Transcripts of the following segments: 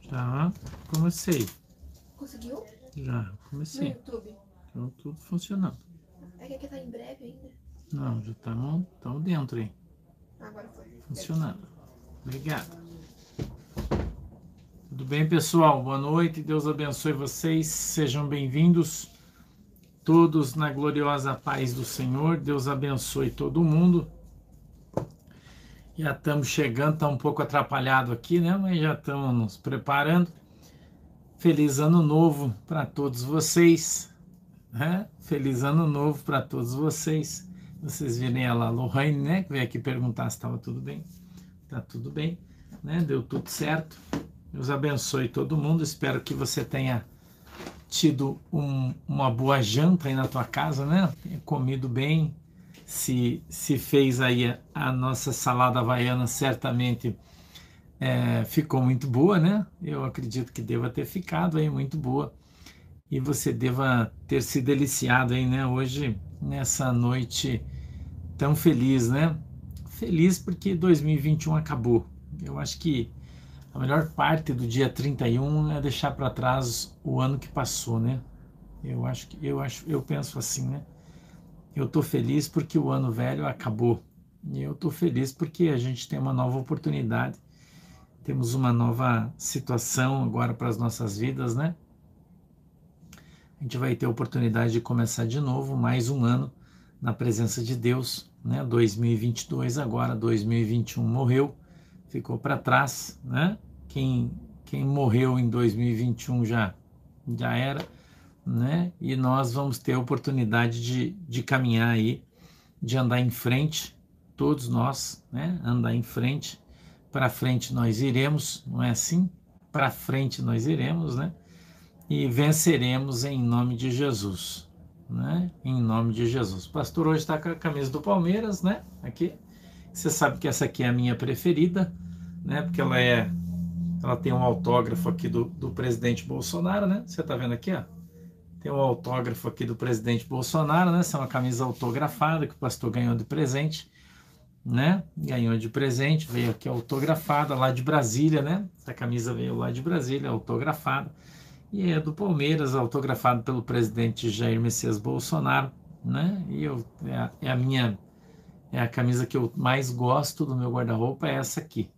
Já comecei. Conseguiu? Já No comecei. YouTube. Então tudo funcionando. É que aqui tá em breve ainda. Não, já estamos dentro aí. Agora foi. Funcionando. Obrigado. Tudo bem, pessoal? Boa noite. Deus abençoe vocês. Sejam bem-vindos. Todos na gloriosa paz do Senhor. Deus abençoe todo mundo. Já estamos chegando, está um pouco atrapalhado aqui, né? Mas já estamos nos preparando. Feliz ano novo para todos vocês. Né? Feliz ano novo para todos vocês. Vocês virem a Lohane, né? Que veio aqui perguntar se estava tudo bem. Tá tudo bem, né? Deu tudo certo. Deus abençoe todo mundo. Espero que você tenha tido um- uma boa janta aí na tua casa, né? Tenha comido bem. Se, se fez aí a, a nossa salada havaiana, certamente é, ficou muito boa, né? Eu acredito que deva ter ficado aí muito boa. E você deva ter se deliciado aí, né? Hoje, nessa noite tão feliz, né? Feliz porque 2021 acabou. Eu acho que a melhor parte do dia 31 é deixar para trás o ano que passou, né? Eu acho que eu acho, eu penso assim, né? Eu tô feliz porque o ano velho acabou. E eu tô feliz porque a gente tem uma nova oportunidade. Temos uma nova situação agora para as nossas vidas, né? A gente vai ter a oportunidade de começar de novo mais um ano na presença de Deus, né? 2022 agora, 2021 morreu, ficou para trás, né? Quem quem morreu em 2021 já já era, né? E nós vamos ter a oportunidade de, de caminhar aí, de andar em frente, todos nós, né? Andar em frente, para frente nós iremos, não é assim? Para frente nós iremos, né? E venceremos em nome de Jesus né? Em nome de Jesus. O pastor hoje está com a camisa do Palmeiras, né? Aqui. Você sabe que essa aqui é a minha preferida, né? Porque ela é, ela tem um autógrafo aqui do, do presidente Bolsonaro, né? Você tá vendo aqui, ó? Tem um autógrafo aqui do presidente Bolsonaro, né? Essa é uma camisa autografada que o pastor ganhou de presente, né? Ganhou de presente, veio aqui autografada lá de Brasília, né? Essa camisa veio lá de Brasília, autografada e é do Palmeiras, autografado pelo presidente Jair Messias Bolsonaro, né? E eu, é, a, é a minha é a camisa que eu mais gosto do meu guarda-roupa é essa aqui.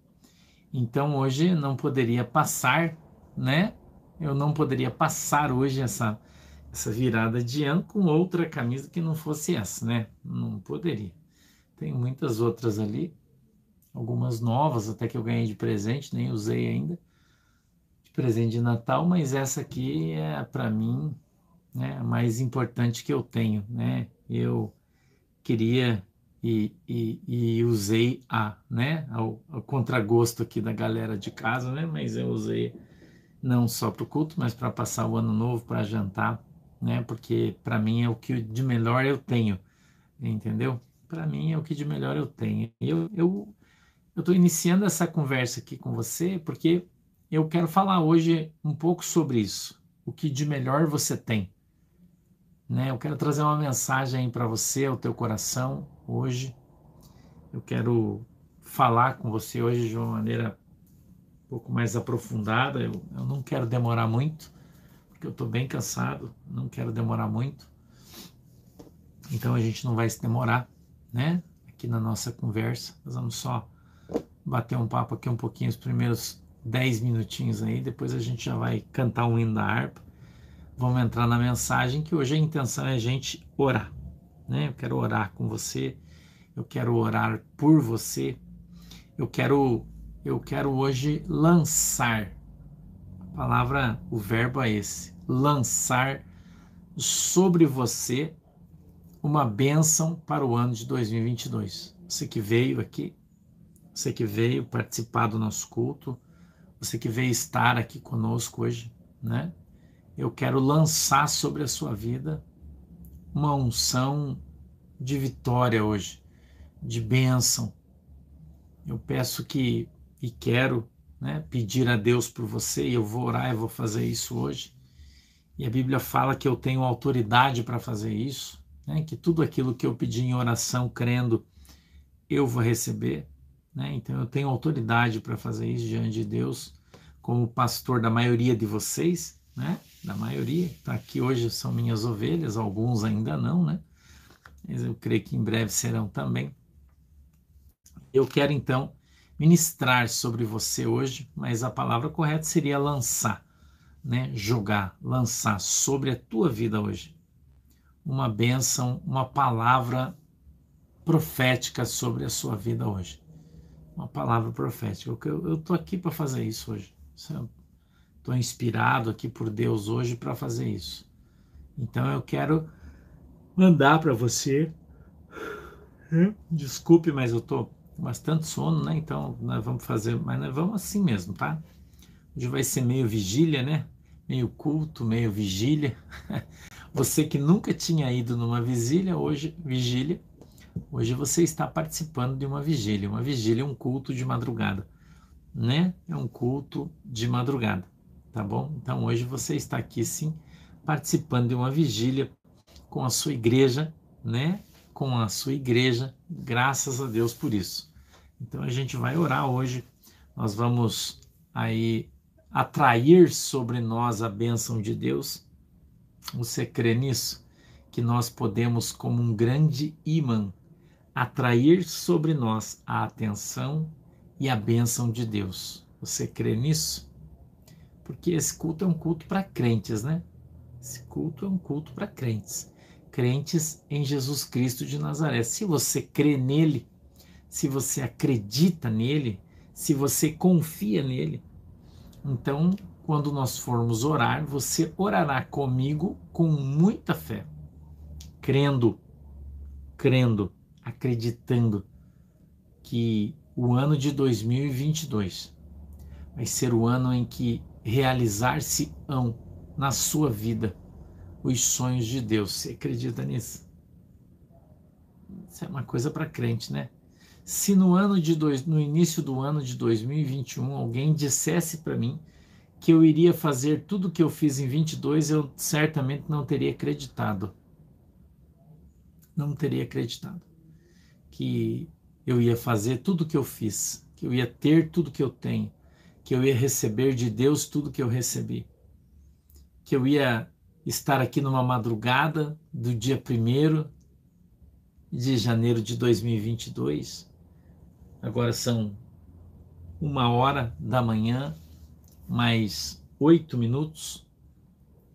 Então hoje não poderia passar, né? Eu não poderia passar hoje essa essa virada de ano com outra camisa que não fosse essa, né? Não poderia. Tem muitas outras ali, algumas novas até que eu ganhei de presente, nem usei ainda de presente de Natal, mas essa aqui é para mim né, a mais importante que eu tenho, né? Eu queria e, e, e usei a, né, ao, contragosto aqui da galera de casa, né? Mas eu usei não só para o culto, mas para passar o ano novo, para jantar, né? Porque para mim é o que de melhor eu tenho, entendeu? Para mim é o que de melhor eu tenho. Eu eu eu estou iniciando essa conversa aqui com você porque eu quero falar hoje um pouco sobre isso, o que de melhor você tem. Né? Eu quero trazer uma mensagem para você, ao teu coração, hoje. Eu quero falar com você hoje de uma maneira um pouco mais aprofundada. Eu, eu não quero demorar muito, porque eu estou bem cansado, não quero demorar muito. Então a gente não vai se demorar, né? Aqui na nossa conversa. Nós vamos só bater um papo aqui um pouquinho, os primeiros 10 minutinhos aí, depois a gente já vai cantar um hino da harpa. Vamos entrar na mensagem que hoje a intenção é a gente orar, né? Eu quero orar com você, eu quero orar por você. Eu quero eu quero hoje lançar. A palavra, o verbo é esse, lançar sobre você uma bênção para o ano de 2022. Você que veio aqui, você que veio participar do nosso culto, você que veio estar aqui conosco hoje, né? Eu quero lançar sobre a sua vida uma unção de vitória hoje, de bênção. Eu peço que e quero, né, pedir a Deus por você, e eu vou orar, eu vou fazer isso hoje. E a Bíblia fala que eu tenho autoridade para fazer isso, né, que tudo aquilo que eu pedir em oração, crendo, eu vou receber. Né? Então eu tenho autoridade para fazer isso diante de Deus, como pastor da maioria de vocês, né? Da maioria, está aqui hoje são minhas ovelhas, alguns ainda não, né? Mas eu creio que em breve serão também. Eu quero então ministrar sobre você hoje, mas a palavra correta seria lançar, né? Jogar, lançar sobre a tua vida hoje. Uma bênção, uma palavra profética sobre a sua vida hoje. Uma palavra profética. Eu estou aqui para fazer isso hoje. Estou inspirado aqui por Deus hoje para fazer isso. Então eu quero mandar para você. Desculpe, mas eu estou com bastante sono, né? Então nós vamos fazer, mas nós vamos assim mesmo, tá? Hoje vai ser meio vigília, né? Meio culto, meio vigília. Você que nunca tinha ido numa vigília, hoje vigília, hoje você está participando de uma vigília. Uma vigília é um culto de madrugada, né? É um culto de madrugada, tá bom? Então hoje você está aqui sim participando de uma vigília com a sua igreja, né? Com a sua igreja, graças a Deus por isso. Então a gente vai orar hoje. Nós vamos aí atrair sobre nós a bênção de Deus. Você crê nisso? Que nós podemos, como um grande imã, atrair sobre nós a atenção e a bênção de Deus. Você crê nisso? Porque esse culto é um culto para crentes, né? Esse culto é um culto para crentes. Crentes em Jesus Cristo de Nazaré. Se você crê nele, se você acredita nele, se você confia nele, então, quando nós formos orar, você orará comigo com muita fé, crendo, crendo, acreditando que o ano de 2022 vai ser o ano em que realizar-se-ão na sua vida os sonhos de Deus. Você acredita nisso? Isso é uma coisa para crente, né? Se no ano de dois, no início do ano de 2021 alguém dissesse para mim que eu iria fazer tudo o que eu fiz em 22, eu certamente não teria acreditado. Não teria acreditado que eu ia fazer tudo o que eu fiz, que eu ia ter tudo que eu tenho, que eu ia receber de Deus tudo que eu recebi, que eu ia estar aqui numa madrugada do dia 1 de janeiro de 2022. Agora são uma hora da manhã, mais oito minutos,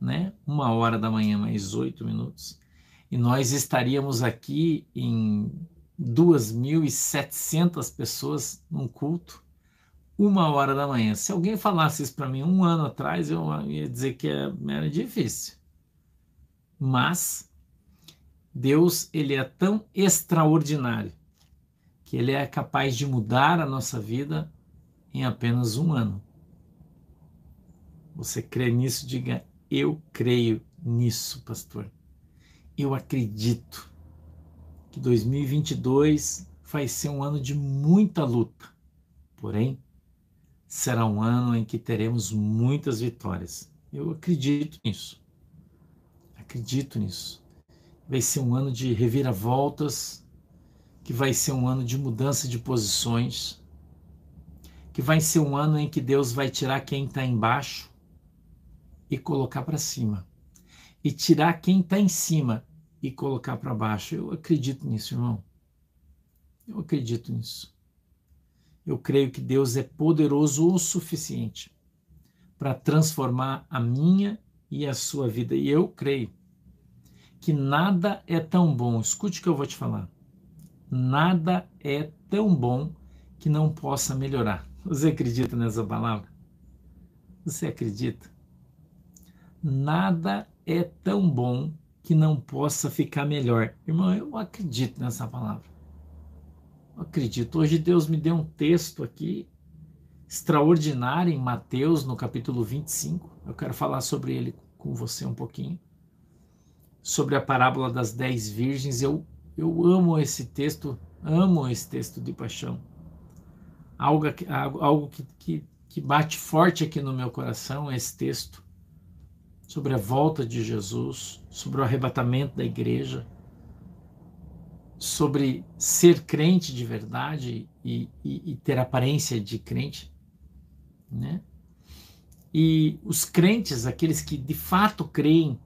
né? Uma hora da manhã, mais oito minutos. E nós estaríamos aqui em 2.700 pessoas num culto uma hora da manhã. Se alguém falasse isso para mim um ano atrás, eu ia dizer que é, era difícil. Mas Deus, ele é tão extraordinário ele é capaz de mudar a nossa vida em apenas um ano. Você crê nisso? Diga, eu creio nisso, pastor. Eu acredito que 2022 vai ser um ano de muita luta. Porém, será um ano em que teremos muitas vitórias. Eu acredito nisso. Acredito nisso. Vai ser um ano de reviravoltas, que vai ser um ano de mudança de posições, que vai ser um ano em que Deus vai tirar quem está embaixo e colocar para cima, e tirar quem está em cima e colocar para baixo. Eu acredito nisso, irmão. Eu acredito nisso. Eu creio que Deus é poderoso o suficiente para transformar a minha e a sua vida. E eu creio que nada é tão bom. Escute o que eu vou te falar. Nada é tão bom que não possa melhorar. Você acredita nessa palavra? Você acredita? Nada é tão bom que não possa ficar melhor. Irmão, eu acredito nessa palavra acredito. Hoje Deus me deu um texto aqui extraordinário em Mateus, no capítulo 25. Eu quero falar sobre ele com você um pouquinho. Sobre a parábola das dez virgens. Eu, eu amo esse texto, amo esse texto de paixão. Algo, algo que, que, que bate forte aqui no meu coração é esse texto sobre a volta de Jesus, sobre o arrebatamento da igreja sobre ser crente de verdade e, e, e ter aparência de crente, né? E os crentes, aqueles que de fato creem,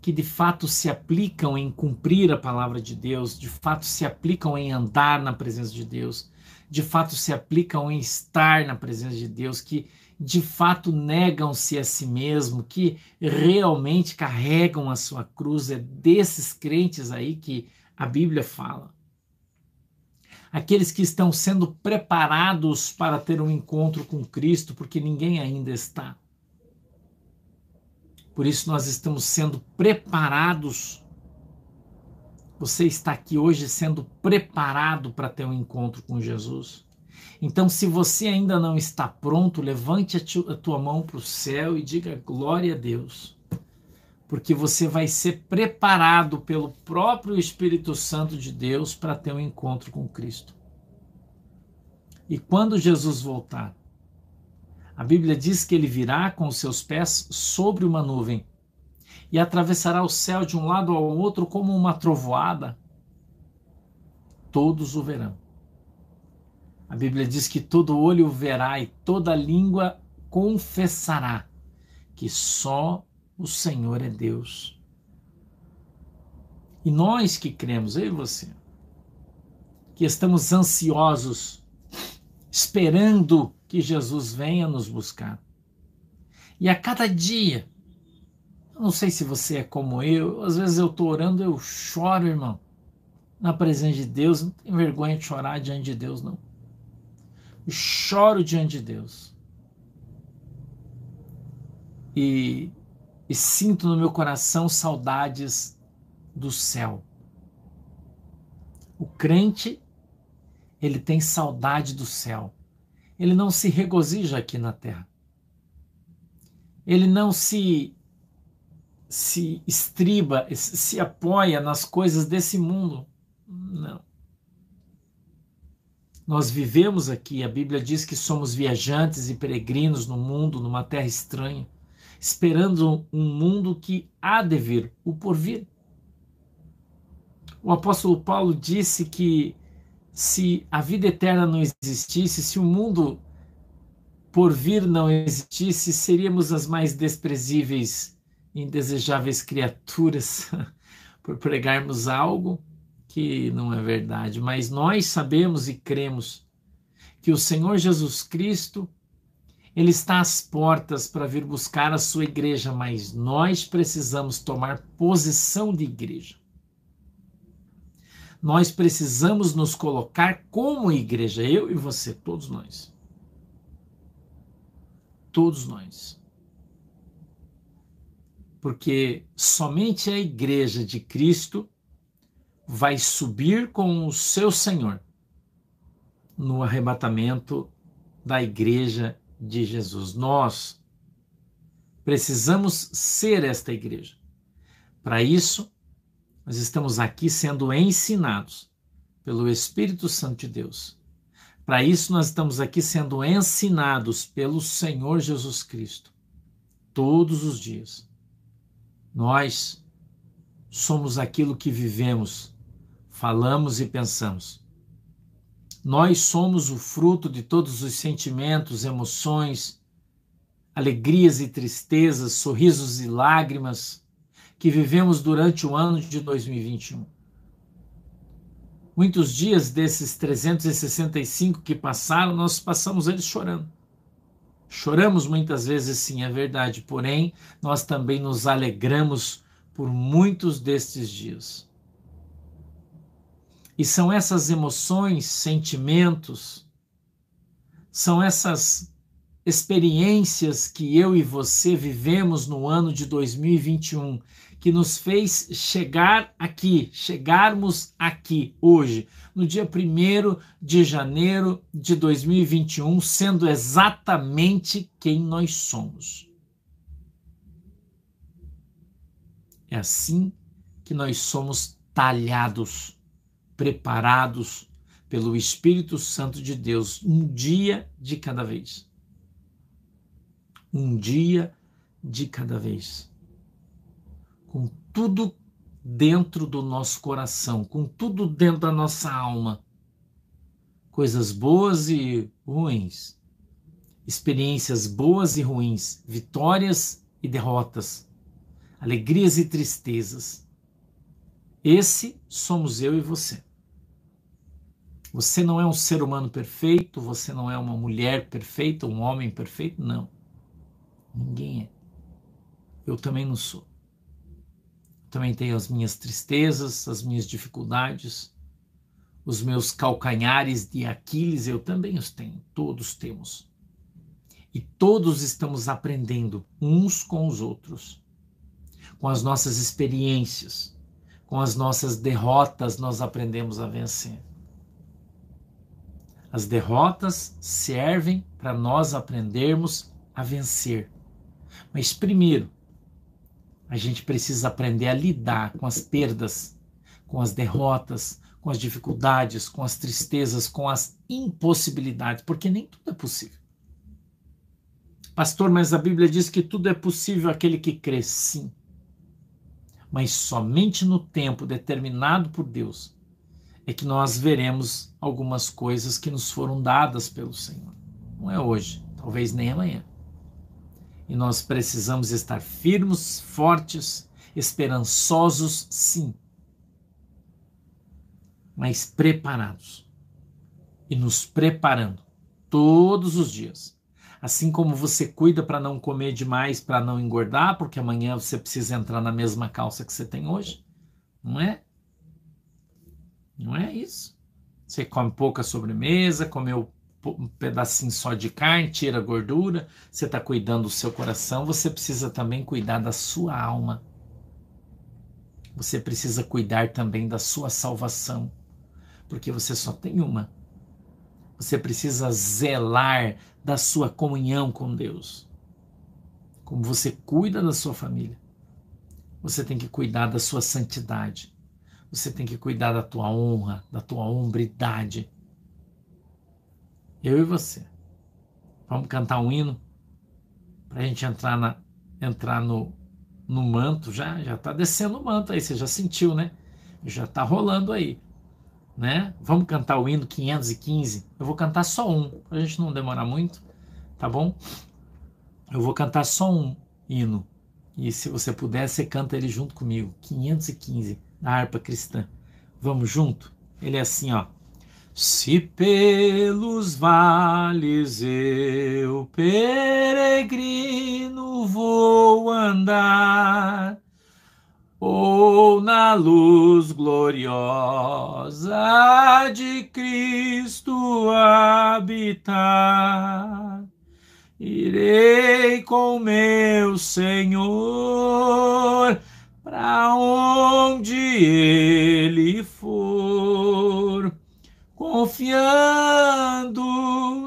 que de fato se aplicam em cumprir a palavra de Deus, de fato se aplicam em andar na presença de Deus, de fato se aplicam em estar na presença de Deus, que de fato negam-se a si mesmo, que realmente carregam a sua cruz, é desses crentes aí que a Bíblia fala. Aqueles que estão sendo preparados para ter um encontro com Cristo, porque ninguém ainda está. Por isso nós estamos sendo preparados. Você está aqui hoje sendo preparado para ter um encontro com Jesus. Então, se você ainda não está pronto, levante a, tua mão para o céu e diga glória a Deus. Porque você vai ser preparado pelo próprio Espírito Santo de Deus para ter um encontro com Cristo. E quando Jesus voltar, a Bíblia diz que ele virá com os seus pés sobre uma nuvem e atravessará o céu de um lado ao outro como uma trovoada. Todos o verão. A Bíblia diz que todo olho verá e toda língua confessará que só o Senhor é Deus. E nós que cremos, eu e você, que estamos ansiosos, esperando que Jesus venha nos buscar. E a cada dia, eu não sei se você é como eu, às vezes eu estou orando, eu choro, irmão, na presença de Deus, não tenho vergonha de chorar diante de Deus, não. Eu choro diante de Deus. E, e sinto no meu coração saudades do céu. O crente, ele tem saudade do céu ele não se regozija aqui na terra. Ele não se se estriba, se apoia nas coisas desse mundo. Não. Nós vivemos aqui, a Bíblia diz que somos viajantes e peregrinos no mundo, numa terra estranha, esperando um mundo que há de vir, o porvir. O apóstolo Paulo disse que se a vida eterna não existisse, se o mundo por vir não existisse, seríamos as mais desprezíveis indesejáveis criaturas por pregarmos algo que não é verdade. Mas nós sabemos e cremos que o Senhor Jesus Cristo ele está às portas para vir buscar a sua igreja, mas nós precisamos tomar posição de igreja nós precisamos nos colocar como igreja, eu e você, todos nós. Todos nós. Porque somente a igreja de Cristo vai subir com o seu Senhor no arrebatamento da igreja de Jesus. Nós precisamos ser esta igreja. Para isso, nós estamos aqui sendo ensinados pelo Espírito Santo de Deus. Para isso, nós estamos aqui sendo ensinados pelo Senhor Jesus Cristo todos os dias. Nós somos aquilo que vivemos, falamos e pensamos. Nós somos o fruto de todos os sentimentos, emoções, alegrias e tristezas, sorrisos e lágrimas, que vivemos durante o ano de 2021. Muitos dias desses 365 que passaram, nós passamos eles chorando. Choramos muitas vezes, sim, é verdade, porém, nós também nos alegramos por muitos destes dias. E são essas emoções, sentimentos, são essas experiências que eu e você vivemos no ano de 2021 que nos fez chegar aqui, chegarmos aqui hoje, no dia 1 de janeiro de 2021, sendo exatamente quem nós somos. É assim que nós somos talhados, preparados pelo Espírito Santo de Deus, um dia de cada vez. Um dia de cada vez com tudo dentro do nosso coração, com tudo dentro da nossa alma, coisas boas e ruins, experiências boas e ruins, vitórias e derrotas, alegrias e tristezas. Esse somos eu e você. Você não é um ser humano perfeito, você não é uma mulher perfeita, um homem perfeito, não. Ninguém é. Eu também não sou. Também tenho as minhas tristezas, as minhas dificuldades, os meus calcanhares de Aquiles, eu também os tenho, todos temos. E todos estamos aprendendo uns com os outros, com as nossas experiências, com as nossas derrotas, nós aprendemos a vencer. As derrotas servem para nós aprendermos a vencer. Mas primeiro, a gente precisa aprender a lidar com as perdas, com as derrotas, com as dificuldades, com as tristezas, com as impossibilidades, porque nem tudo é possível. Pastor, mas a Bíblia diz que tudo é possível aquele que crê, sim. Mas somente no tempo determinado por Deus é que nós veremos algumas coisas que nos foram dadas pelo Senhor. Não é hoje, talvez nem amanhã. E nós precisamos estar firmes, fortes, esperançosos, sim, mas preparados. E nos preparando todos os dias. Assim como você cuida para não comer demais, para não engordar, porque amanhã você precisa entrar na mesma calça que você tem hoje, não é? Não é isso. Você come pouca sobremesa, comeu um pedacinho só de carne, tira a gordura, você está cuidando do seu coração, você precisa também cuidar da sua alma. Você precisa cuidar também da sua salvação, porque você só tem uma. Você precisa zelar da sua comunhão com Deus. Como você cuida da sua família, você tem que cuidar da sua santidade. Você tem que cuidar da tua honra, da tua hombridade. Eu e você. Vamos cantar um hino para a gente entrar, na, entrar no, no manto. Já já está descendo o manto aí, você já sentiu, né? Já está rolando aí. Né? Vamos cantar o hino 515. Eu vou cantar só um, para a gente não demorar muito, tá bom? Eu vou cantar só um hino. E se você puder, você canta ele junto comigo. 515 da harpa cristã. Vamos junto? Ele é assim, ó. Se pelos vales eu peregrino vou andar, ou na luz gloriosa de Cristo habitar, irei com meu Senhor para onde ele for, confiando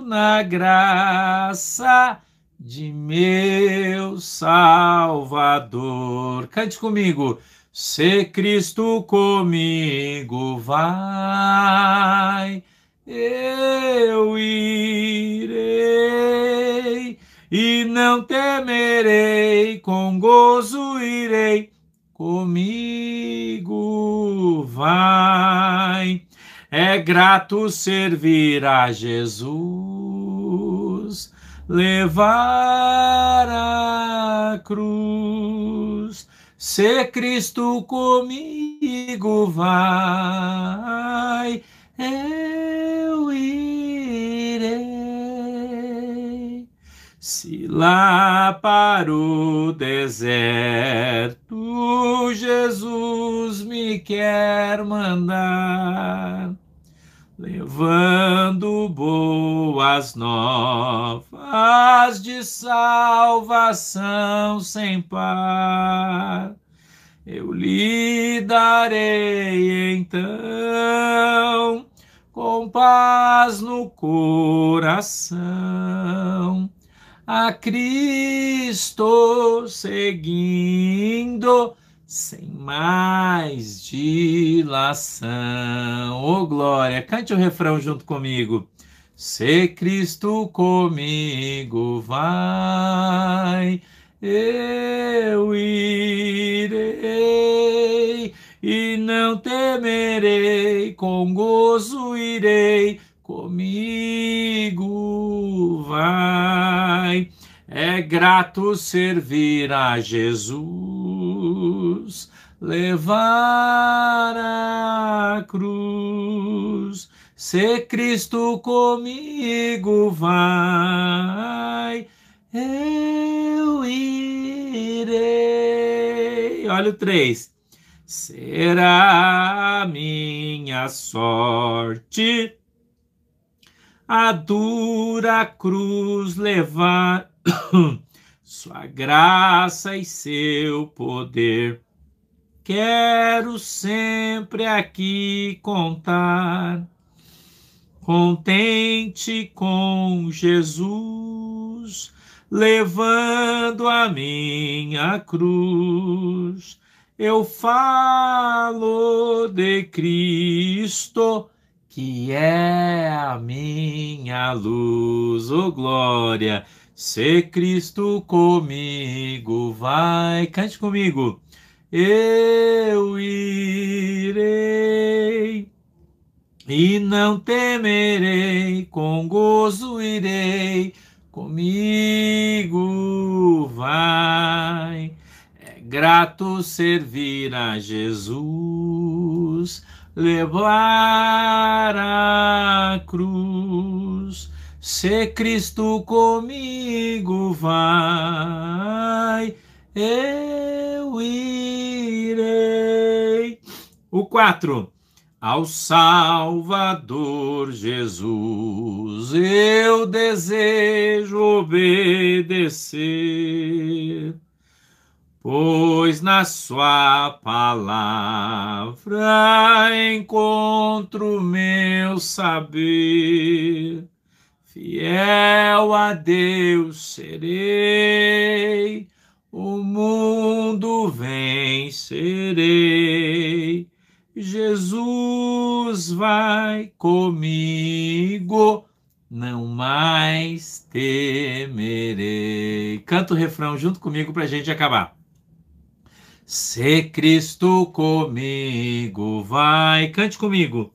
na graça de meu Salvador. Cante comigo. Se Cristo comigo vai, eu irei e não temerei, com gozo irei comigo vai. É grato servir a Jesus, levar a cruz. Se Cristo comigo vai, eu irei. Se lá para o deserto levando boas novas de salvação sem par. Eu lhe darei então com paz no coração a Cristo seguindo sem mais dilação. Ô oh, glória! Cante o refrão junto comigo. Se Cristo comigo vai, eu irei e não temerei, com gozo irei, comigo vai. É grato servir a Jesus, levar a cruz. Se Cristo comigo vai, eu irei. Olha o três. Será minha sorte a dura cruz levar sua graça e seu poder. Quero sempre aqui contar, contente com Jesus, levando a minha cruz. Eu falo de Cristo que é a minha luz, oh glória. Se Cristo comigo vai, cante comigo. Eu irei e não temerei, com gozo irei, comigo vai. É grato servir a Jesus levar a cruz. Se Cristo comigo vai, eu irei. O 4. Ao Salvador Jesus eu desejo obedecer pois na sua palavra encontro meu saber. Fiel a Deus serei, o mundo vencerei. Jesus vai comigo, não mais temerei. Canta o refrão junto comigo para a gente acabar. Se Cristo comigo vai, cante comigo.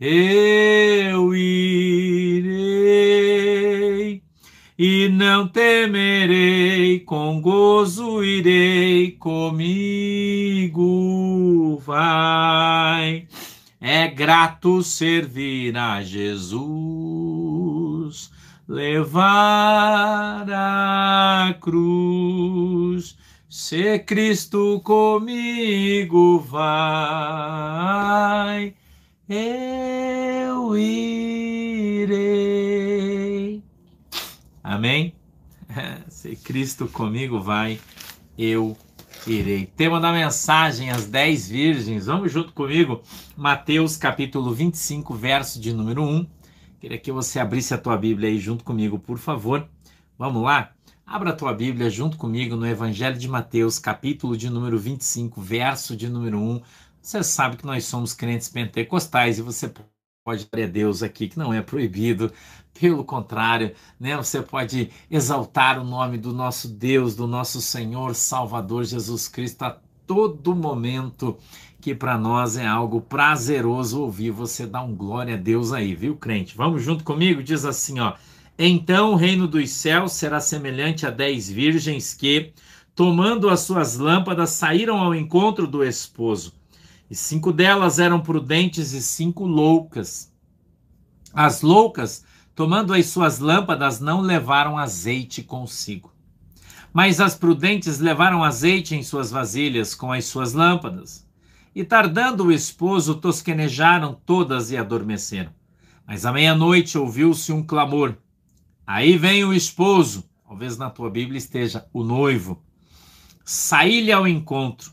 Eu irei e não temerei, com gozo irei comigo. Vai, é grato servir a Jesus, levar a cruz se Cristo comigo vai, eu irei. Amém? Se Cristo comigo vai, eu irei. Tema da mensagem, as dez virgens. Vamos junto comigo, Mateus capítulo 25, verso de número 1. Queria que você abrisse a tua Bíblia aí junto comigo, por favor. Vamos lá? Abra a tua Bíblia junto comigo no Evangelho de Mateus, capítulo de número 25, verso de número 1. Você sabe que nós somos crentes pentecostais e você pode a Deus aqui, que não é proibido. Pelo contrário, né? Você pode exaltar o nome do nosso Deus, do nosso Senhor Salvador Jesus Cristo a todo momento, que para nós é algo prazeroso ouvir você dar um glória a Deus aí, viu, crente? Vamos junto comigo? Diz assim, ó: então o reino dos céus será semelhante a dez virgens que, tomando as suas lâmpadas, saíram ao encontro do esposo. E cinco delas eram prudentes e cinco loucas. As loucas, tomando as suas lâmpadas, não levaram azeite consigo. Mas as prudentes levaram azeite em suas vasilhas com as suas lâmpadas. E tardando o esposo, tosquenejaram todas e adormeceram. Mas à meia-noite ouviu-se um clamor. Aí vem o esposo, talvez na tua Bíblia esteja o noivo, saí-lhe ao encontro.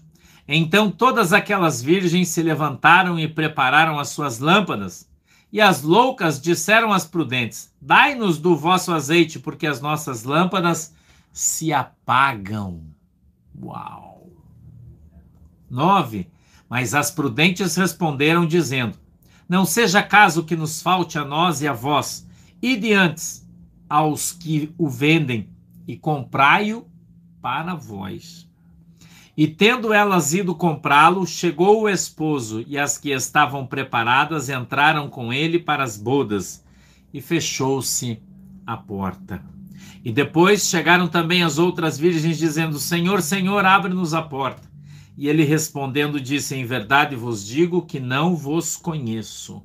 Então todas aquelas virgens se levantaram e prepararam as suas lâmpadas. E as loucas disseram às prudentes: Dai-nos do vosso azeite, porque as nossas lâmpadas se apagam. Uau! 9. Mas as prudentes responderam, dizendo: Não seja caso que nos falte a nós e a vós, e de antes aos que o vendem e comprai-o para vós. E tendo elas ido comprá-lo, chegou o esposo, e as que estavam preparadas entraram com ele para as bodas, e fechou-se a porta. E depois chegaram também as outras virgens, dizendo: Senhor, Senhor, abre-nos a porta. E ele respondendo disse: Em verdade vos digo que não vos conheço.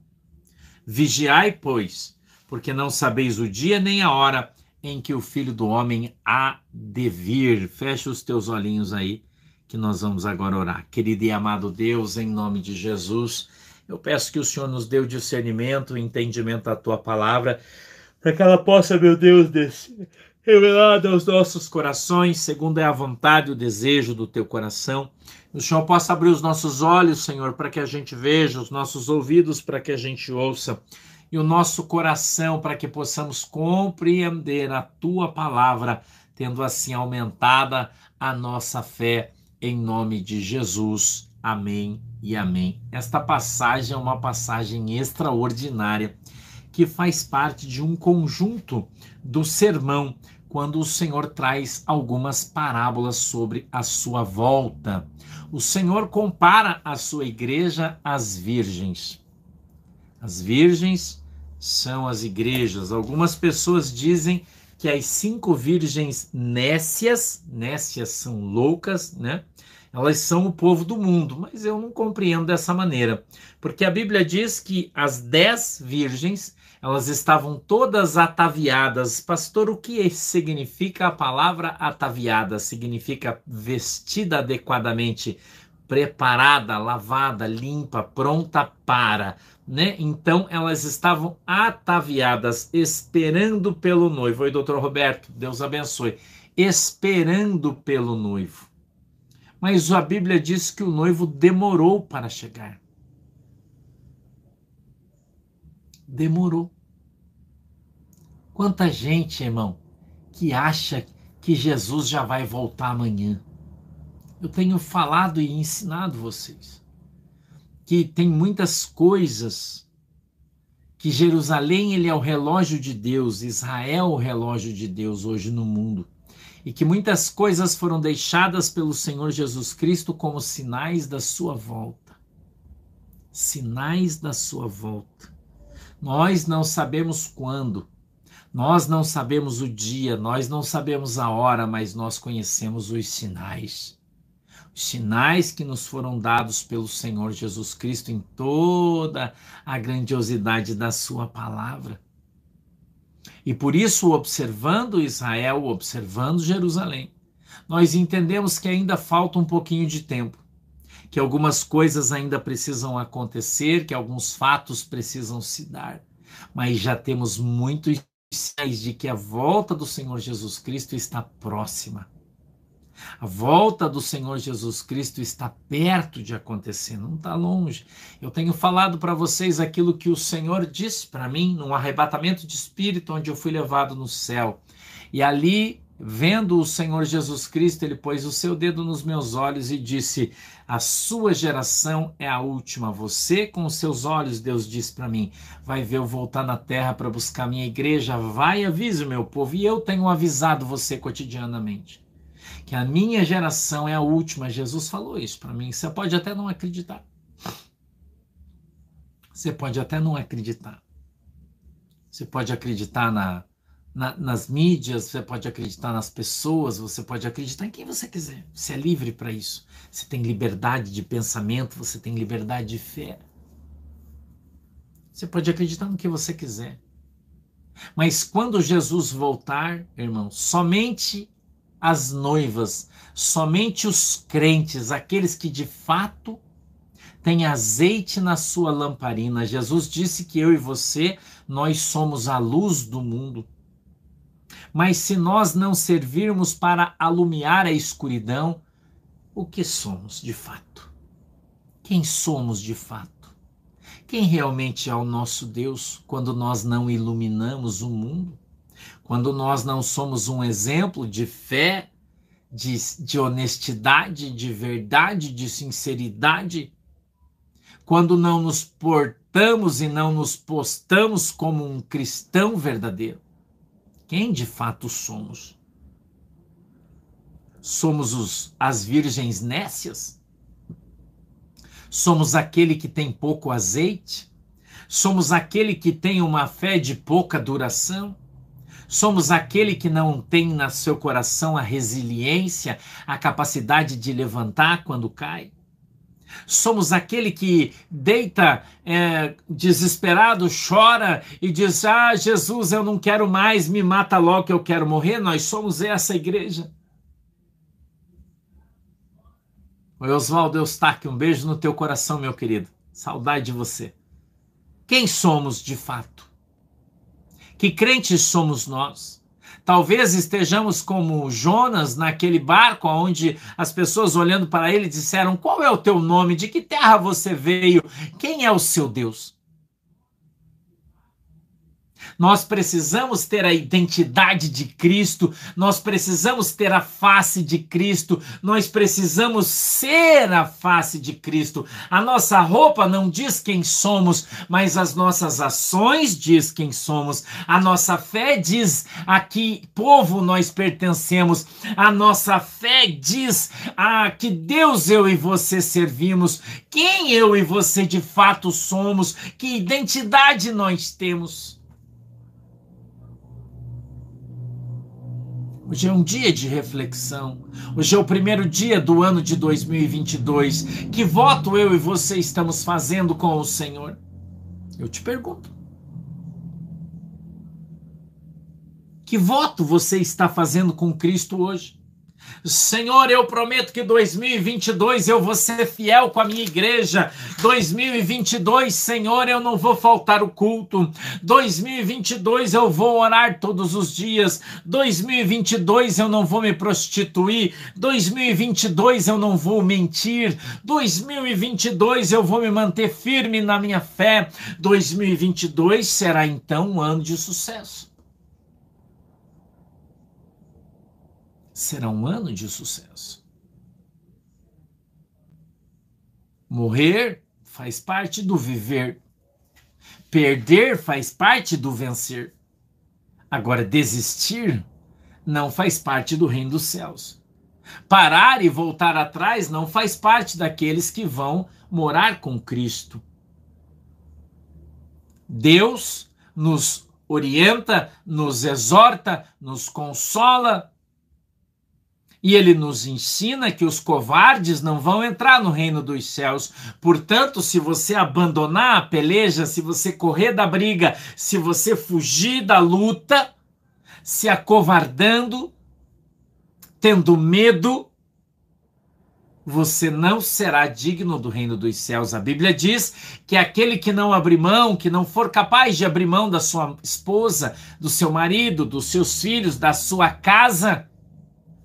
Vigiai, pois, porque não sabeis o dia nem a hora em que o filho do homem há de vir. Fecha os teus olhinhos aí, que nós vamos agora orar. Querido e amado Deus, em nome de Jesus, eu peço que o Senhor nos dê o discernimento, o entendimento da tua palavra, para que ela possa, meu Deus, descer revelada aos nossos corações, segundo é a vontade e o desejo do teu coração. O Senhor possa abrir os nossos olhos, Senhor, para que a gente veja, os nossos ouvidos para que a gente ouça, e o nosso coração para que possamos compreender a tua palavra, tendo assim aumentada a nossa fé, em nome de Jesus. Amém e amém. Esta passagem é uma passagem extraordinária que faz parte de um conjunto do sermão, quando o Senhor traz algumas parábolas sobre a sua volta. O Senhor compara a sua igreja às virgens. As virgens são as igrejas. Algumas pessoas dizem que as cinco virgens nécias, nécias são loucas, né? Elas são o povo do mundo, mas eu não compreendo dessa maneira, porque a Bíblia diz que as dez virgens elas estavam todas ataviadas. Pastor, o que significa a palavra ataviada? Significa vestida adequadamente, preparada, lavada, limpa, pronta para. Né? Então elas estavam ataviadas, esperando pelo noivo. Oi, doutor Roberto, Deus abençoe. Esperando pelo noivo. Mas a Bíblia diz que o noivo demorou para chegar. demorou. Quanta gente, irmão, que acha que Jesus já vai voltar amanhã. Eu tenho falado e ensinado vocês que tem muitas coisas que Jerusalém ele é o relógio de Deus, Israel é o relógio de Deus hoje no mundo. E que muitas coisas foram deixadas pelo Senhor Jesus Cristo como sinais da sua volta. Sinais da sua volta. Nós não sabemos quando, nós não sabemos o dia, nós não sabemos a hora, mas nós conhecemos os sinais. Os sinais que nos foram dados pelo Senhor Jesus Cristo em toda a grandiosidade da Sua palavra. E por isso, observando Israel, observando Jerusalém, nós entendemos que ainda falta um pouquinho de tempo, que algumas coisas ainda precisam acontecer, que alguns fatos precisam se dar. Mas já temos muitos sinais de que a volta do Senhor Jesus Cristo está próxima. A volta do Senhor Jesus Cristo está perto de acontecer, não está longe. Eu tenho falado para vocês aquilo que o Senhor disse para mim num arrebatamento de espírito onde eu fui levado no céu. E ali Vendo o Senhor Jesus Cristo, ele pôs o seu dedo nos meus olhos e disse: A sua geração é a última. Você, com os seus olhos, Deus disse para mim, vai ver eu voltar na terra para buscar minha igreja. Vai, avise o meu povo. E eu tenho avisado você cotidianamente que a minha geração é a última. Jesus falou isso para mim. Você pode até não acreditar. Você pode até não acreditar. Você pode acreditar na na, nas mídias, você pode acreditar nas pessoas, você pode acreditar em quem você quiser. Você é livre para isso. Você tem liberdade de pensamento, você tem liberdade de fé. Você pode acreditar no que você quiser. Mas quando Jesus voltar, irmão, somente as noivas, somente os crentes, aqueles que de fato têm azeite na sua lamparina. Jesus disse que eu e você, nós somos a luz do mundo. Mas se nós não servirmos para alumiar a escuridão, o que somos de fato? Quem somos de fato? Quem realmente é o nosso Deus quando nós não iluminamos o mundo? Quando nós não somos um exemplo de fé, de, de honestidade, de verdade, de sinceridade? Quando não nos portamos e não nos postamos como um cristão verdadeiro? quem de fato somos. Somos os, as virgens nécias? Somos aquele que tem pouco azeite? Somos aquele que tem uma fé de pouca duração? Somos aquele que não tem no seu coração a resiliência, a capacidade de levantar quando cai. Somos aquele que deita é, desesperado, chora e diz: Ah, Jesus, eu não quero mais, me mata logo que eu quero morrer. Nós somos essa igreja. Oi, Oswaldo Eustáquio, um beijo no teu coração, meu querido. Saudade de você. Quem somos de fato? Que crentes somos nós? Talvez estejamos como Jonas naquele barco onde as pessoas olhando para ele disseram: Qual é o teu nome? De que terra você veio? Quem é o seu Deus? Nós precisamos ter a identidade de Cristo, nós precisamos ter a face de Cristo, nós precisamos ser a face de Cristo. A nossa roupa não diz quem somos, mas as nossas ações diz quem somos. A nossa fé diz a que povo nós pertencemos. A nossa fé diz a que Deus eu e você servimos, quem eu e você de fato somos, que identidade nós temos. Hoje é um dia de reflexão. Hoje é o primeiro dia do ano de 2022. Que voto eu e você estamos fazendo com o Senhor? Eu te pergunto. Que voto você está fazendo com Cristo hoje? Senhor, eu prometo que 2022 eu vou ser fiel com a minha igreja. 2022, Senhor, eu não vou faltar o culto. 2022 eu vou orar todos os dias. 2022 eu não vou me prostituir. 2022 eu não vou mentir. 2022 eu vou me manter firme na minha fé. 2022 será então um ano de sucesso. Será um ano de sucesso. Morrer faz parte do viver. Perder faz parte do vencer. Agora, desistir não faz parte do reino dos céus. Parar e voltar atrás não faz parte daqueles que vão morar com Cristo. Deus nos orienta, nos exorta, nos consola e ele nos ensina que os covardes não vão entrar no reino dos céus. Portanto, se você abandonar a peleja, se você correr da briga, se você fugir da luta, se acovardando, tendo medo, você não será digno do reino dos céus. A Bíblia diz que aquele que não abrir mão, que não for capaz de abrir mão da sua esposa, do seu marido, dos seus filhos, da sua casa,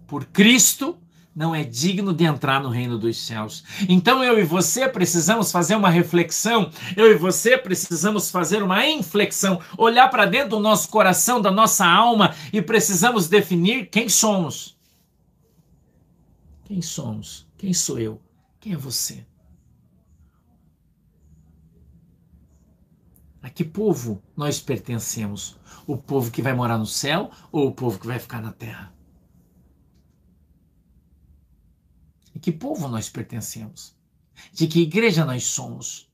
por Cristo não é digno de entrar no reino dos céus. Então eu e você precisamos fazer uma reflexão, eu e você precisamos fazer uma inflexão, olhar para dentro do nosso coração, da nossa alma e precisamos definir quem somos. Quem somos? Quem sou eu? Quem é você? A que povo nós pertencemos? O povo que vai morar no céu ou o povo que vai ficar na terra? De que povo nós pertencemos? De que igreja nós somos?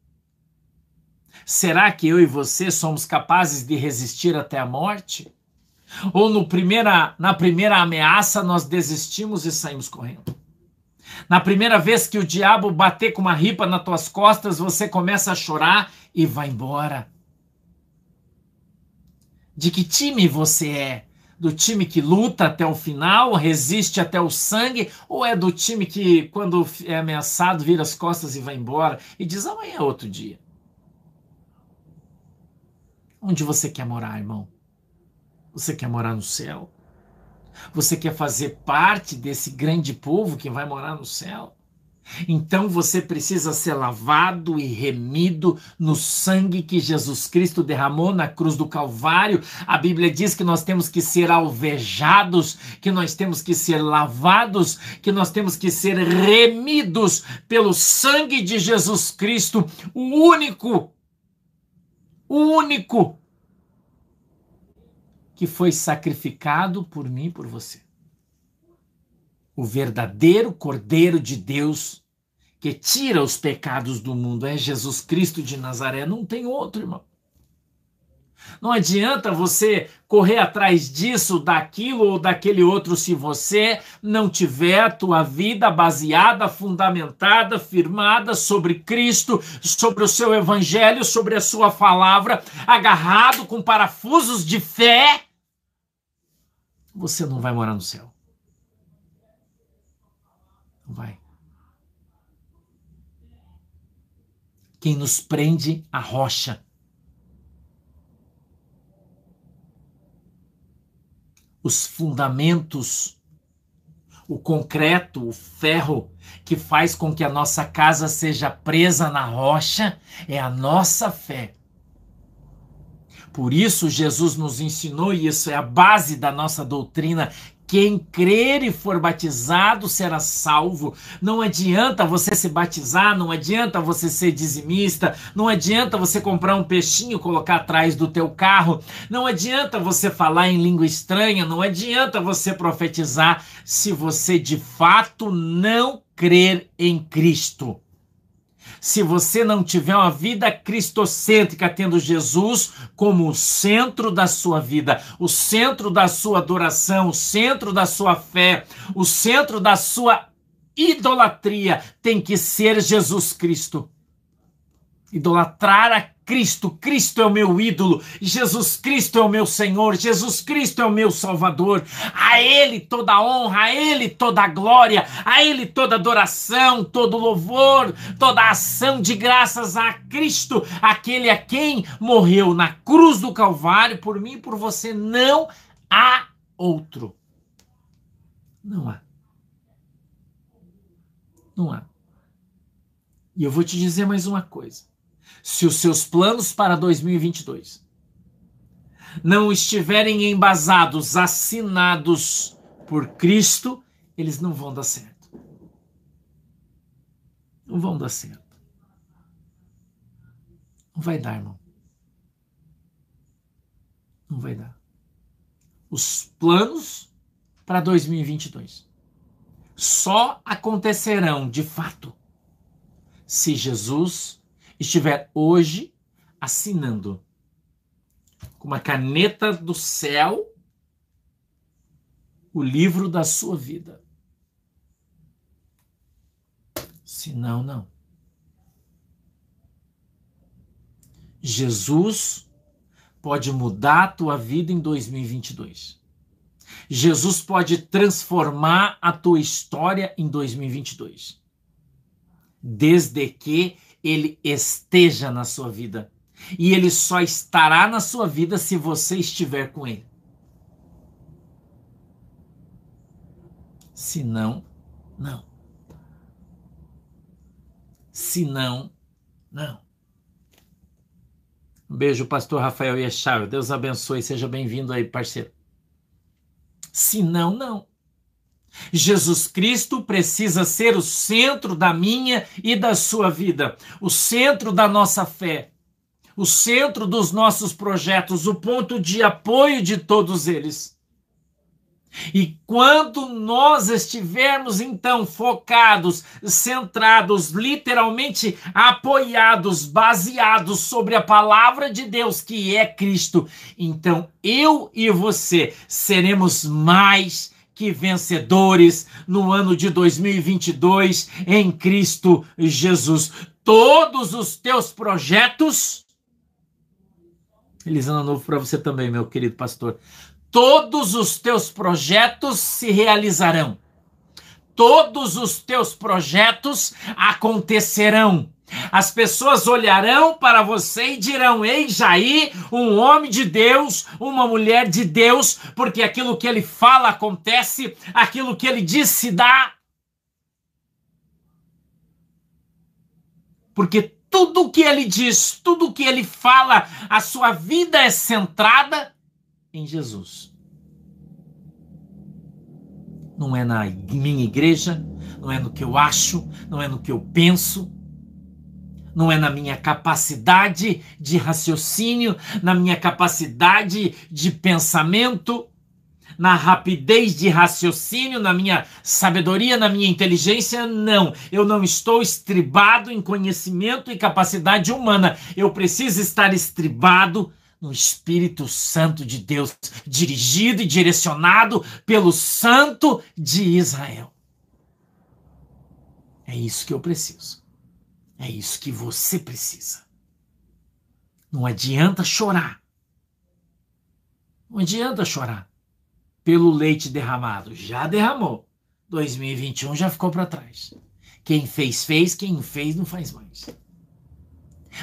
Será que eu e você somos capazes de resistir até a morte? Ou no primeira, na primeira ameaça nós desistimos e saímos correndo? Na primeira vez que o diabo bater com uma ripa nas tuas costas, você começa a chorar e vai embora. De que time você é? Do time que luta até o final, resiste até o sangue, ou é do time que, quando é ameaçado, vira as costas e vai embora e diz amanhã é outro dia? Onde você quer morar, irmão? Você quer morar no céu? Você quer fazer parte desse grande povo que vai morar no céu? Então você precisa ser lavado e remido no sangue que Jesus Cristo derramou na cruz do Calvário. A Bíblia diz que nós temos que ser alvejados, que nós temos que ser lavados, que nós temos que ser remidos pelo sangue de Jesus Cristo, o único, o único que foi sacrificado por mim e por você o verdadeiro Cordeiro de Deus que tira os pecados do mundo é Jesus Cristo de Nazaré, não tem outro, irmão. Não adianta você correr atrás disso, daquilo ou daquele outro se você não tiver a tua vida baseada, fundamentada, firmada sobre Cristo, sobre o seu evangelho, sobre a sua palavra, agarrado com parafusos de fé. Você não vai morar no céu. Vai. Quem nos prende a rocha os fundamentos, o concreto, o ferro que faz com que a nossa casa seja presa na rocha é a nossa fé. Por isso, Jesus nos ensinou, e isso é a base da nossa doutrina, quem crer e for batizado será salvo. Não adianta você se batizar, não adianta você ser dizimista, não adianta você comprar um peixinho e colocar atrás do teu carro, não adianta você falar em língua estranha, não adianta você profetizar se você de fato não crer em Cristo se você não tiver uma vida cristocêntrica, tendo Jesus como o centro da sua vida, o centro da sua adoração, o centro da sua fé, o centro da sua idolatria, tem que ser Jesus Cristo. Idolatrar a Cristo, Cristo é o meu ídolo, Jesus Cristo é o meu Senhor, Jesus Cristo é o meu Salvador. A Ele toda honra, a Ele toda glória, a Ele toda adoração, todo louvor, toda ação de graças a Cristo, aquele a quem morreu na cruz do Calvário por mim e por você. Não há outro. Não há. Não há. E eu vou te dizer mais uma coisa se os seus planos para 2022 não estiverem embasados, assinados por Cristo, eles não vão dar certo. Não vão dar certo. Não vai dar, irmão. Não vai dar. Os planos para 2022 só acontecerão de fato se Jesus estiver hoje assinando com uma caneta do céu o livro da sua vida. Se não, não. Jesus pode mudar a tua vida em 2022. Jesus pode transformar a tua história em 2022. Desde que ele esteja na sua vida. E ele só estará na sua vida se você estiver com ele. Se não, não. Se não, não. Um beijo, pastor Rafael Yechar. Deus abençoe. Seja bem-vindo aí, parceiro. Se não, não. Jesus Cristo precisa ser o centro da minha e da sua vida, o centro da nossa fé, o centro dos nossos projetos, o ponto de apoio de todos eles. E quando nós estivermos então focados, centrados, literalmente apoiados, baseados sobre a palavra de Deus, que é Cristo, então eu e você seremos mais que vencedores no ano de 2022 em Cristo Jesus. Todos os teus projetos. Feliz ano novo para você também, meu querido pastor. Todos os teus projetos se realizarão. Todos os teus projetos acontecerão as pessoas olharão para você e dirão: Eis aí um homem de Deus, uma mulher de Deus, porque aquilo que ele fala acontece, aquilo que ele diz se dá. Porque tudo que ele diz, tudo que ele fala, a sua vida é centrada em Jesus. Não é na minha igreja, não é no que eu acho, não é no que eu penso não é na minha capacidade de raciocínio, na minha capacidade de pensamento, na rapidez de raciocínio, na minha sabedoria, na minha inteligência, não. Eu não estou estribado em conhecimento e capacidade humana. Eu preciso estar estribado no Espírito Santo de Deus, dirigido e direcionado pelo Santo de Israel. É isso que eu preciso. É isso que você precisa. Não adianta chorar. Não adianta chorar pelo leite derramado. Já derramou. 2021 já ficou para trás. Quem fez, fez. Quem fez, não faz mais.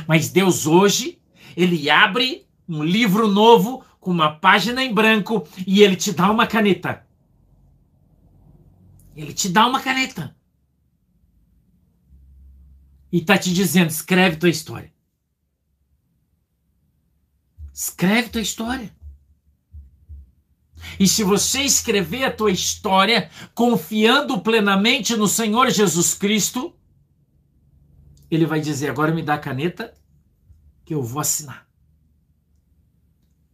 Mas Deus hoje, ele abre um livro novo com uma página em branco e ele te dá uma caneta. Ele te dá uma caneta. E tá te dizendo: escreve tua história. Escreve tua história. E se você escrever a tua história confiando plenamente no Senhor Jesus Cristo, ele vai dizer: agora me dá a caneta que eu vou assinar.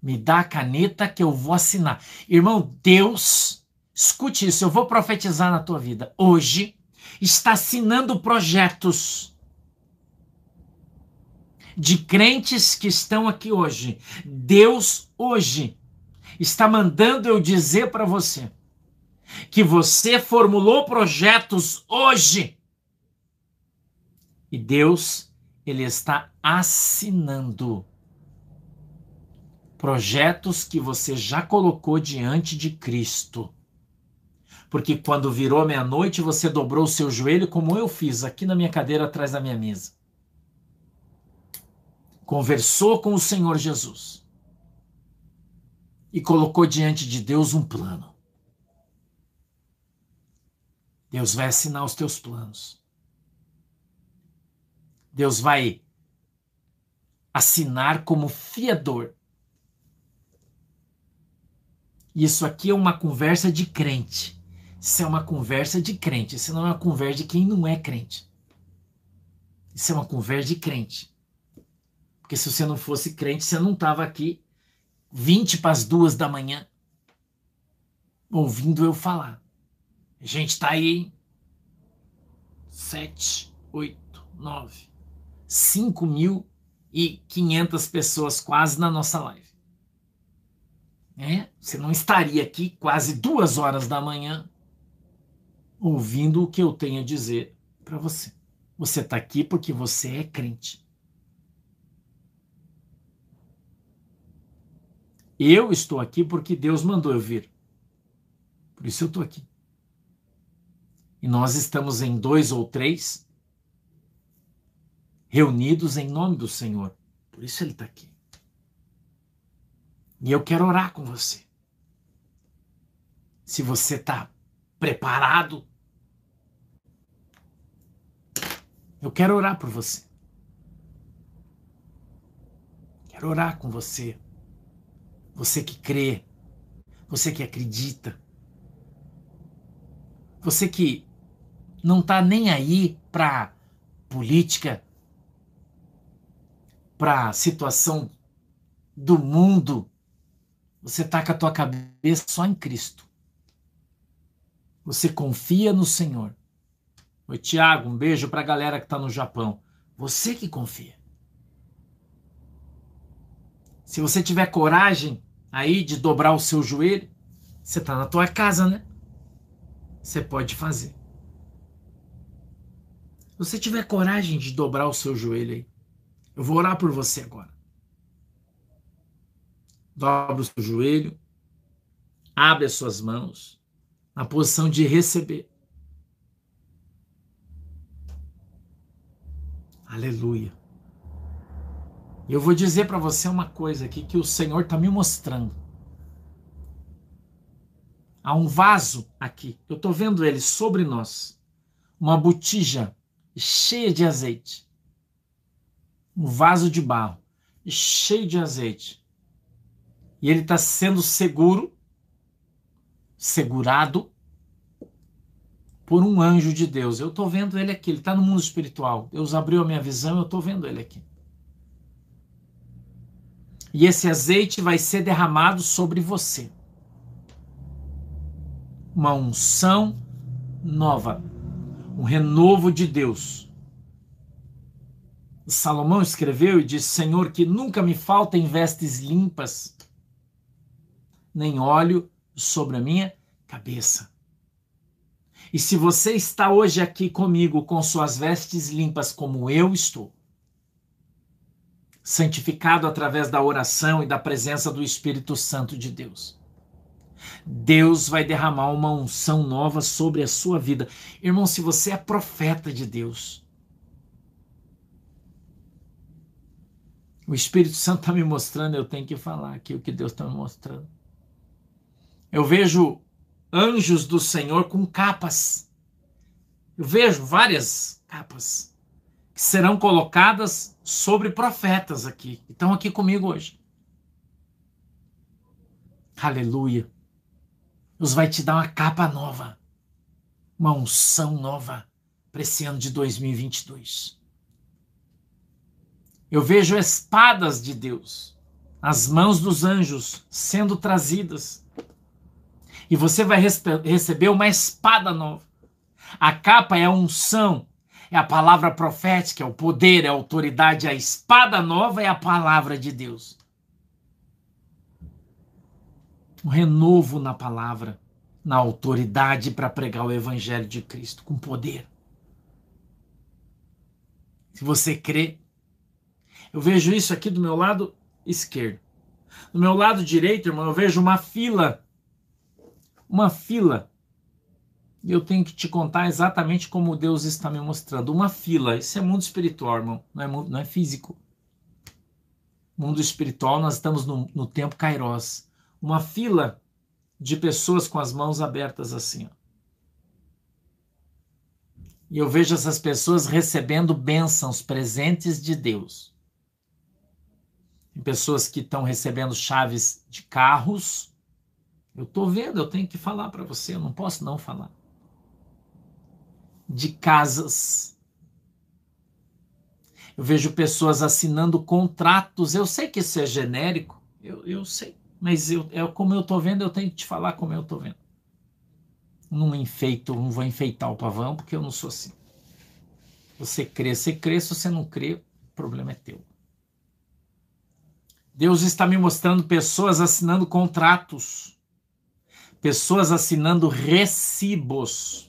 Me dá a caneta que eu vou assinar. Irmão, Deus, escute isso, eu vou profetizar na tua vida. Hoje está assinando projetos de crentes que estão aqui hoje. Deus hoje está mandando eu dizer para você que você formulou projetos hoje. E Deus, ele está assinando projetos que você já colocou diante de Cristo. Porque quando virou meia-noite, você dobrou o seu joelho, como eu fiz aqui na minha cadeira atrás da minha mesa. Conversou com o Senhor Jesus e colocou diante de Deus um plano. Deus vai assinar os teus planos. Deus vai assinar como fiador Isso aqui é uma conversa de crente. Isso é uma conversa de crente. Isso não é uma conversa de quem não é crente. Isso é uma conversa de crente. Porque se você não fosse crente, você não estava aqui 20 para as duas da manhã ouvindo eu falar. A gente está aí sete, oito, nove, cinco mil e quinhentas pessoas quase na nossa live. É, você não estaria aqui quase duas horas da manhã ouvindo o que eu tenho a dizer para você. Você está aqui porque você é crente. Eu estou aqui porque Deus mandou eu vir. Por isso eu estou aqui. E nós estamos em dois ou três reunidos em nome do Senhor. Por isso ele está aqui. E eu quero orar com você. Se você está preparado, eu quero orar por você. Quero orar com você. Você que crê, você que acredita, você que não está nem aí para política, para situação do mundo, você está com a tua cabeça só em Cristo. Você confia no Senhor. Oi, Tiago, um beijo para a galera que está no Japão. Você que confia. Se você tiver coragem aí de dobrar o seu joelho, você está na tua casa, né? Você pode fazer. Se você tiver coragem de dobrar o seu joelho aí, eu vou orar por você agora dobra o seu joelho, abre as suas mãos, na posição de receber. Aleluia. E eu vou dizer para você uma coisa aqui que o Senhor está me mostrando. Há um vaso aqui, eu estou vendo ele sobre nós, uma botija cheia de azeite, um vaso de barro cheio de azeite e ele está sendo seguro, segurado por um anjo de Deus. Eu estou vendo ele aqui, ele está no mundo espiritual. Deus abriu a minha visão, eu estou vendo ele aqui. E esse azeite vai ser derramado sobre você. Uma unção nova, um renovo de Deus. Salomão escreveu e disse: Senhor, que nunca me faltem vestes limpas, nem óleo sobre a minha cabeça. E se você está hoje aqui comigo com suas vestes limpas, como eu estou, santificado através da oração e da presença do Espírito Santo de Deus, Deus vai derramar uma unção nova sobre a sua vida. Irmão, se você é profeta de Deus, o Espírito Santo está me mostrando, eu tenho que falar aqui o que Deus está me mostrando. Eu vejo anjos do Senhor com capas. Eu vejo várias capas que serão colocadas sobre profetas aqui. Estão aqui comigo hoje. Aleluia. Deus vai te dar uma capa nova, uma unção nova para esse ano de 2022. Eu vejo espadas de Deus, as mãos dos anjos sendo trazidas. E você vai receber uma espada nova. A capa é a unção, é a palavra profética, é o poder, é a autoridade. A espada nova é a palavra de Deus um renovo na palavra, na autoridade para pregar o evangelho de Cristo com poder. Se você crê, eu vejo isso aqui do meu lado esquerdo. Do meu lado direito, irmão, eu vejo uma fila. Uma fila. Eu tenho que te contar exatamente como Deus está me mostrando. Uma fila. Isso é mundo espiritual, irmão. Não é, não é físico. Mundo espiritual, nós estamos no, no tempo Kairos uma fila de pessoas com as mãos abertas assim. Ó. E eu vejo essas pessoas recebendo bênçãos, presentes de Deus. Tem pessoas que estão recebendo chaves de carros. Eu estou vendo, eu tenho que falar para você, eu não posso não falar. De casas. Eu vejo pessoas assinando contratos. Eu sei que isso é genérico, eu, eu sei. Mas eu, é como eu tô vendo, eu tenho que te falar como eu tô vendo. Não enfeito, não vou enfeitar o pavão, porque eu não sou assim. Você crê, você crê, se você não crê, o problema é teu. Deus está me mostrando pessoas assinando contratos, pessoas assinando recibos.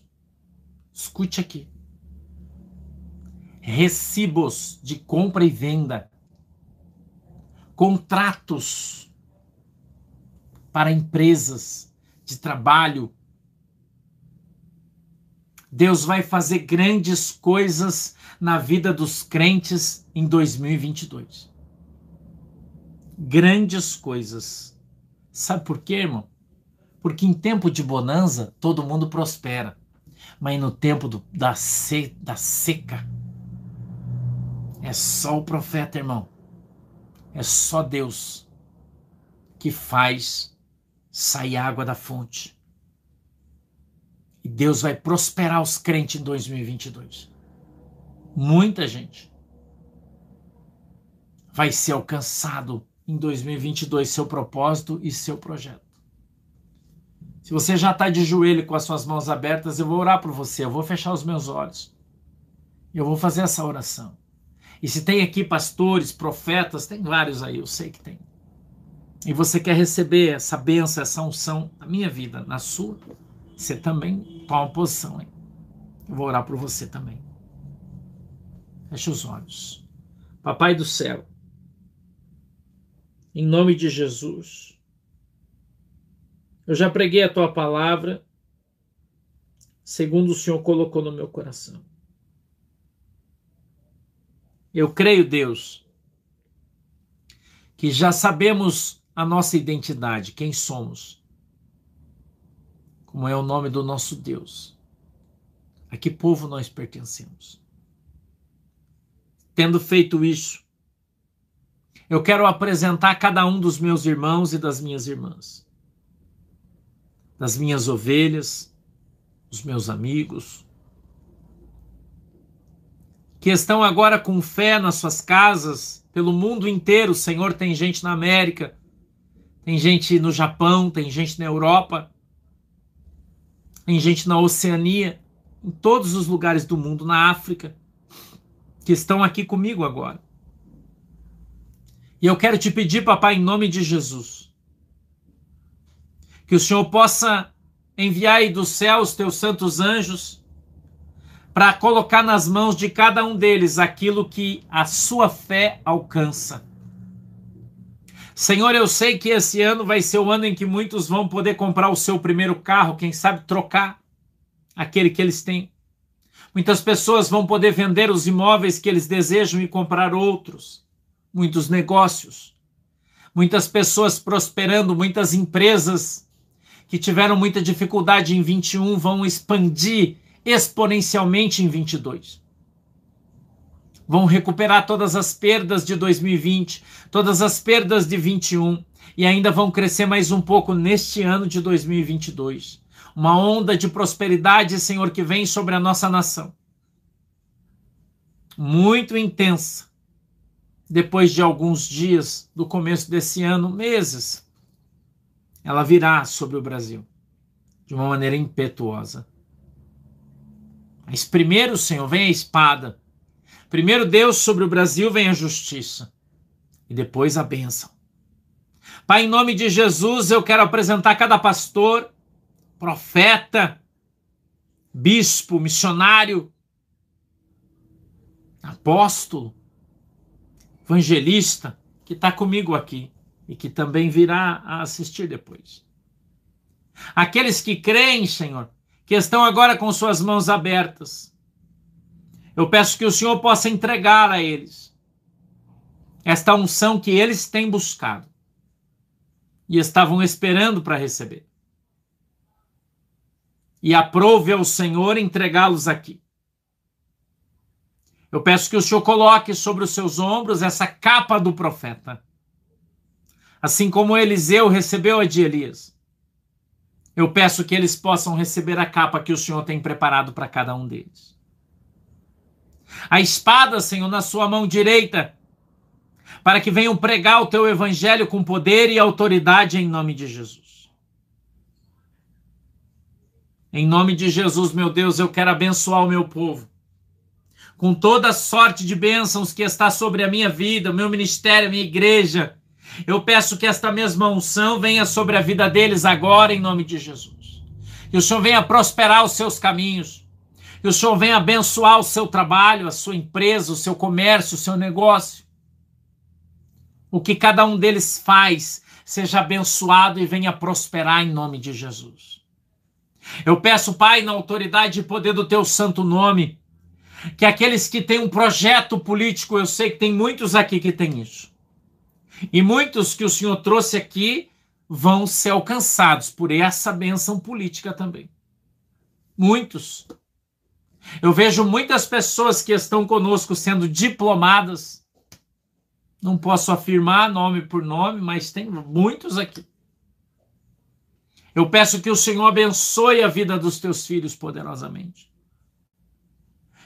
Escute aqui. Recibos de compra e venda. Contratos para empresas de trabalho. Deus vai fazer grandes coisas na vida dos crentes em 2022. Grandes coisas. Sabe por quê, irmão? Porque em tempo de bonança todo mundo prospera. Mas no tempo do, da, se, da seca, é só o profeta, irmão. É só Deus que faz sai água da fonte. E Deus vai prosperar os crentes em 2022. Muita gente vai ser alcançado em 2022 seu propósito e seu projeto. Se você já está de joelho com as suas mãos abertas, eu vou orar por você, eu vou fechar os meus olhos. Eu vou fazer essa oração. E se tem aqui pastores, profetas, tem vários aí, eu sei que tem e você quer receber essa benção, essa unção na minha vida, na sua, você também toma posição. Hein? Eu vou orar por você também. Feche os olhos. Papai do céu, em nome de Jesus, eu já preguei a tua palavra, segundo o Senhor colocou no meu coração. Eu creio, Deus, que já sabemos a nossa identidade, quem somos, como é o nome do nosso Deus, a que povo nós pertencemos. Tendo feito isso, eu quero apresentar cada um dos meus irmãos e das minhas irmãs, das minhas ovelhas, os meus amigos, que estão agora com fé nas suas casas, pelo mundo inteiro. Senhor, tem gente na América, tem gente no Japão, tem gente na Europa, tem gente na Oceania, em todos os lugares do mundo, na África, que estão aqui comigo agora. E eu quero te pedir, papai, em nome de Jesus, que o Senhor possa enviar do céu os teus santos anjos para colocar nas mãos de cada um deles aquilo que a sua fé alcança. Senhor, eu sei que esse ano vai ser o ano em que muitos vão poder comprar o seu primeiro carro, quem sabe trocar aquele que eles têm. Muitas pessoas vão poder vender os imóveis que eles desejam e comprar outros. Muitos negócios. Muitas pessoas prosperando, muitas empresas que tiveram muita dificuldade em 21 vão expandir exponencialmente em 22. Vão recuperar todas as perdas de 2020, todas as perdas de 21 e ainda vão crescer mais um pouco neste ano de 2022. Uma onda de prosperidade, Senhor, que vem sobre a nossa nação. Muito intensa. Depois de alguns dias do começo desse ano, meses, ela virá sobre o Brasil de uma maneira impetuosa. Mas primeiro, Senhor, vem a espada. Primeiro, Deus, sobre o Brasil vem a justiça. E depois a bênção. Pai, em nome de Jesus, eu quero apresentar cada pastor, profeta, bispo, missionário, apóstolo, evangelista, que está comigo aqui e que também virá a assistir depois. Aqueles que creem, Senhor, que estão agora com suas mãos abertas, eu peço que o Senhor possa entregar a eles esta unção que eles têm buscado e estavam esperando para receber. E aprove ao Senhor entregá-los aqui. Eu peço que o Senhor coloque sobre os seus ombros essa capa do profeta assim como Eliseu recebeu a de Elias. Eu peço que eles possam receber a capa que o Senhor tem preparado para cada um deles. A espada, Senhor, na sua mão direita, para que venham pregar o teu evangelho com poder e autoridade em nome de Jesus. Em nome de Jesus, meu Deus, eu quero abençoar o meu povo com toda a sorte de bênçãos que está sobre a minha vida, o meu ministério, a minha igreja, eu peço que esta mesma unção venha sobre a vida deles agora, em nome de Jesus. Que o Senhor venha prosperar os seus caminhos. Que o Senhor venha abençoar o seu trabalho, a sua empresa, o seu comércio, o seu negócio. O que cada um deles faz seja abençoado e venha prosperar em nome de Jesus. Eu peço, Pai, na autoridade e poder do teu santo nome, que aqueles que têm um projeto político, eu sei que tem muitos aqui que têm isso e muitos que o Senhor trouxe aqui vão ser alcançados por essa benção política também. Muitos. Eu vejo muitas pessoas que estão conosco sendo diplomadas. Não posso afirmar nome por nome, mas tem muitos aqui. Eu peço que o Senhor abençoe a vida dos teus filhos poderosamente.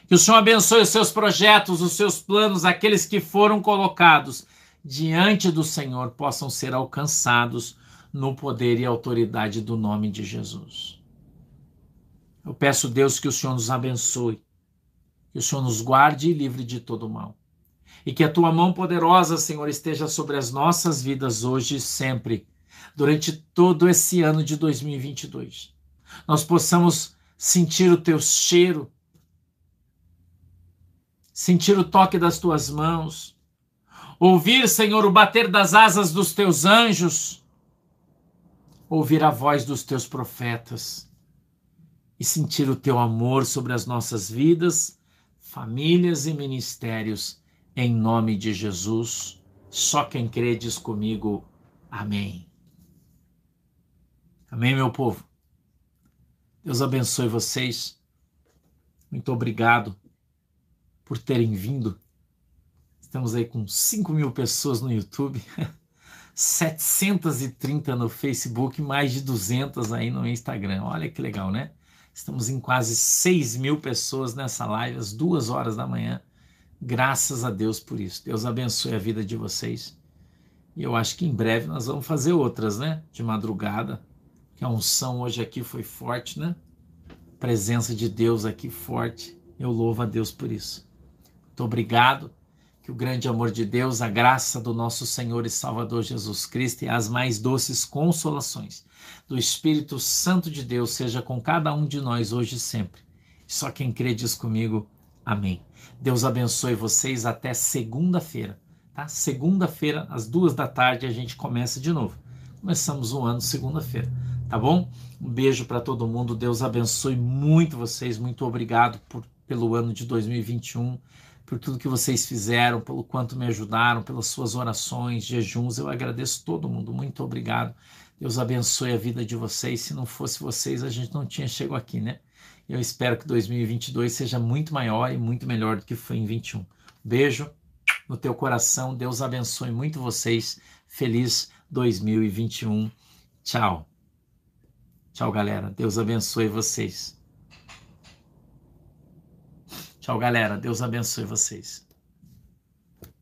Que o Senhor abençoe os seus projetos, os seus planos, aqueles que foram colocados diante do Senhor possam ser alcançados no poder e autoridade do nome de Jesus. Eu peço, Deus, que o Senhor nos abençoe, que o Senhor nos guarde e livre de todo mal. E que a tua mão poderosa, Senhor, esteja sobre as nossas vidas hoje e sempre, durante todo esse ano de 2022. Nós possamos sentir o teu cheiro, sentir o toque das tuas mãos, Ouvir, Senhor, o bater das asas dos teus anjos, ouvir a voz dos teus profetas e sentir o teu amor sobre as nossas vidas, famílias e ministérios, em nome de Jesus. Só quem crê diz comigo, Amém. Amém, meu povo. Deus abençoe vocês. Muito obrigado por terem vindo Estamos aí com 5 mil pessoas no YouTube, 730 no Facebook, mais de 200 aí no Instagram. Olha que legal, né? Estamos em quase 6 mil pessoas nessa live, às duas horas da manhã. Graças a Deus por isso. Deus abençoe a vida de vocês. E eu acho que em breve nós vamos fazer outras, né? De madrugada. Que a unção hoje aqui foi forte, né? Presença de Deus aqui forte. Eu louvo a Deus por isso. Muito obrigado. Que o grande amor de Deus, a graça do nosso Senhor e Salvador Jesus Cristo e as mais doces consolações do Espírito Santo de Deus seja com cada um de nós hoje e sempre. Só quem crê diz comigo, amém. Deus abençoe vocês até segunda-feira. Tá? Segunda-feira, às duas da tarde, a gente começa de novo. Começamos o ano segunda-feira, tá bom? Um beijo para todo mundo. Deus abençoe muito vocês. Muito obrigado por, pelo ano de 2021 por tudo que vocês fizeram, pelo quanto me ajudaram, pelas suas orações, jejuns. Eu agradeço todo mundo. Muito obrigado. Deus abençoe a vida de vocês. Se não fosse vocês, a gente não tinha chegado aqui, né? Eu espero que 2022 seja muito maior e muito melhor do que foi em 21. Beijo no teu coração. Deus abençoe muito vocês. Feliz 2021. Tchau. Tchau, galera. Deus abençoe vocês. Tchau, galera. Deus abençoe vocês.